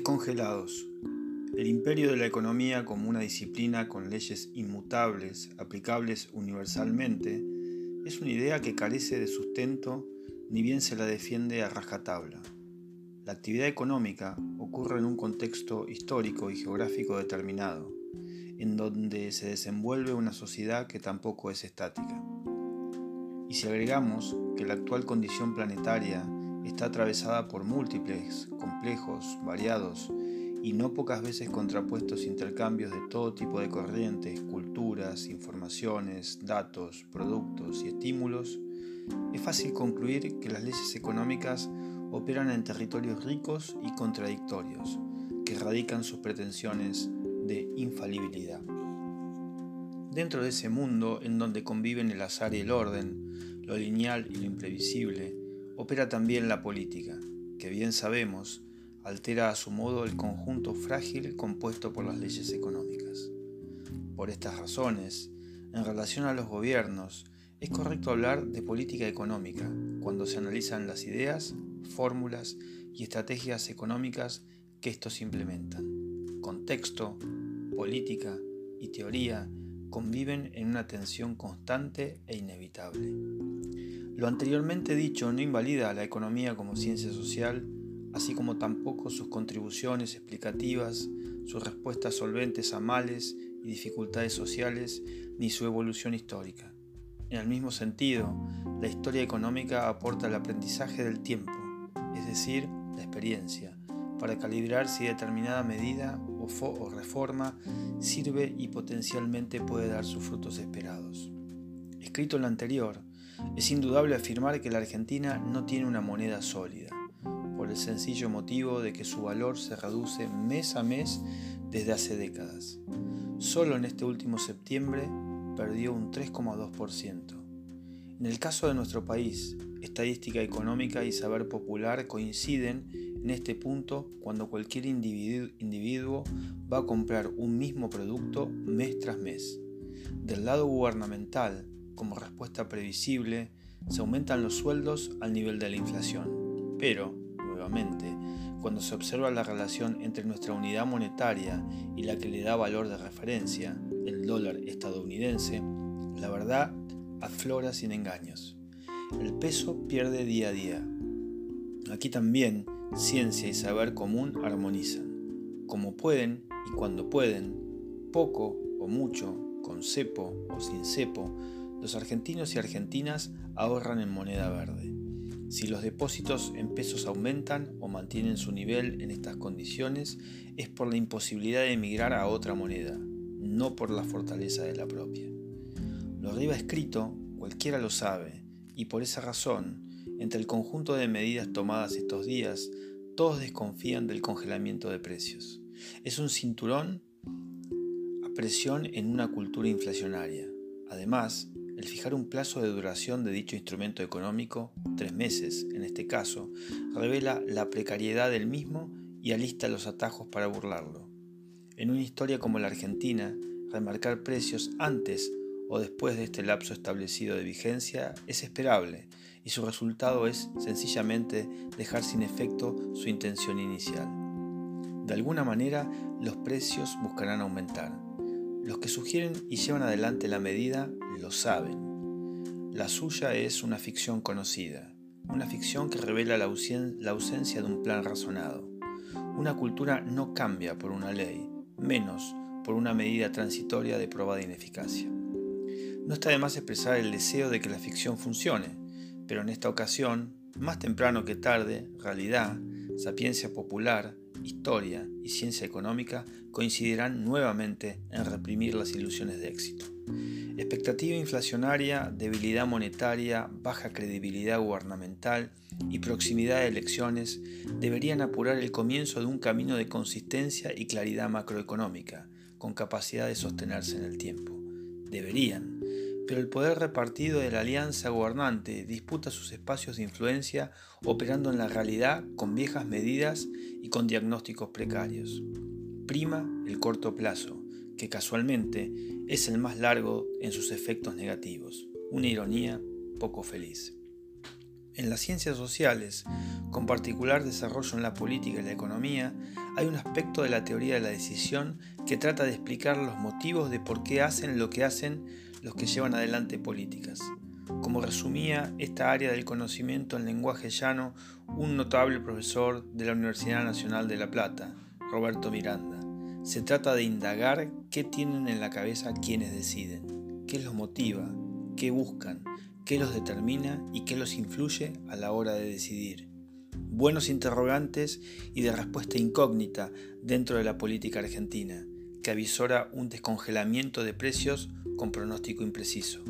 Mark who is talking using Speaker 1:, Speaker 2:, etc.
Speaker 1: Descongelados. El imperio de la economía como una disciplina con leyes inmutables, aplicables universalmente, es una idea que carece de sustento ni bien se la defiende a rajatabla. La actividad económica ocurre en un contexto histórico y geográfico determinado, en donde se desenvuelve una sociedad que tampoco es estática. Y si agregamos que la actual condición planetaria está atravesada por múltiples, complejos, variados y no pocas veces contrapuestos intercambios de todo tipo de corrientes, culturas, informaciones, datos, productos y estímulos, es fácil concluir que las leyes económicas operan en territorios ricos y contradictorios, que radican sus pretensiones de infalibilidad. Dentro de ese mundo en donde conviven el azar y el orden, lo lineal y lo imprevisible, opera también la política, que bien sabemos altera a su modo el conjunto frágil compuesto por las leyes económicas. Por estas razones, en relación a los gobiernos, es correcto hablar de política económica cuando se analizan las ideas, fórmulas y estrategias económicas que estos implementan. Contexto, política y teoría conviven en una tensión constante e inevitable. Lo anteriormente dicho no invalida a la economía como ciencia social, así como tampoco sus contribuciones explicativas, sus respuestas solventes a males y dificultades sociales, ni su evolución histórica. En el mismo sentido, la historia económica aporta el aprendizaje del tiempo, es decir, la experiencia, para calibrar si determinada medida o, reforma sirve y potencialmente puede dar sus frutos esperados. Escrito en lo anterior, es indudable afirmar que la Argentina no tiene una moneda sólida, por el sencillo motivo de que su valor se reduce mes a mes desde hace décadas. Solo en este último septiembre perdió un 3,2%. En el caso de nuestro país, estadística económica y saber popular coinciden en este punto cuando cualquier individuo va a comprar un mismo producto mes tras mes. Del lado gubernamental, como respuesta previsible, se aumentan los sueldos al nivel de la inflación. Pero, nuevamente, cuando se observa la relación entre nuestra unidad monetaria y la que le da valor de referencia, el dólar estadounidense, la verdad aflora sin engaños. El peso pierde día a día. Aquí también ciencia y saber común armonizan. Como pueden y cuando pueden, poco o mucho, con cepo o sin cepo, los argentinos y argentinas ahorran en moneda verde. Si los depósitos en pesos aumentan o mantienen su nivel en estas condiciones, es por la imposibilidad de emigrar a otra moneda, no por la fortaleza de la propia. Lo arriba escrito, cualquiera lo sabe, y por esa razón, entre el conjunto de medidas tomadas estos días, todos desconfían del congelamiento de precios. Es un cinturón a presión en una cultura inflacionaria. Además, el fijar un plazo de duración de dicho instrumento económico, tres meses en este caso, revela la precariedad del mismo y alista los atajos para burlarlo. En una historia como la Argentina, remarcar precios antes o después de este lapso establecido de vigencia es esperable y su resultado es sencillamente dejar sin efecto su intención inicial. De alguna manera, los precios buscarán aumentar los que sugieren y llevan adelante la medida lo saben. La suya es una ficción conocida, una ficción que revela la, ausencia de un plan razonado. Una cultura no cambia por una ley, menos por una medida transitoria de probada ineficacia. No está de más expresar el deseo de que la ficción funcione, pero en esta ocasión, más temprano que tarde, realidad, sapiencia popular, historia y ciencia económica coincidirán nuevamente en reprimir las ilusiones de éxito. Expectativa inflacionaria, debilidad monetaria, baja credibilidad gubernamental y proximidad de elecciones deberían apurar el comienzo de un camino de consistencia y claridad macroeconómica, con capacidad de sostenerse en el tiempo. Deberían, pero el poder repartido de la alianza gobernante disputa sus espacios de influencia operando en la realidad con viejas medidas y con diagnósticos precarios. Prima el corto plazo, que casualmente es el más largo en sus efectos negativos, una ironía poco feliz. En las ciencias sociales, con particular desarrollo en la política y la economía, hay un aspecto de la teoría de la decisión que trata de explicar los motivos de por qué hacen lo que hacen los que llevan adelante políticas. Como resumía esta área del conocimiento en lenguaje llano un notable profesor de la Universidad Nacional de La Plata, Roberto Miranda. Se trata de indagar qué tienen en la cabeza quienes deciden, qué los motiva, qué buscan, qué los determina y qué los influye a la hora de decidir. Buenos interrogantes y de respuesta incógnita dentro de la política argentina, que avisora un descongelamiento de precios con pronóstico impreciso.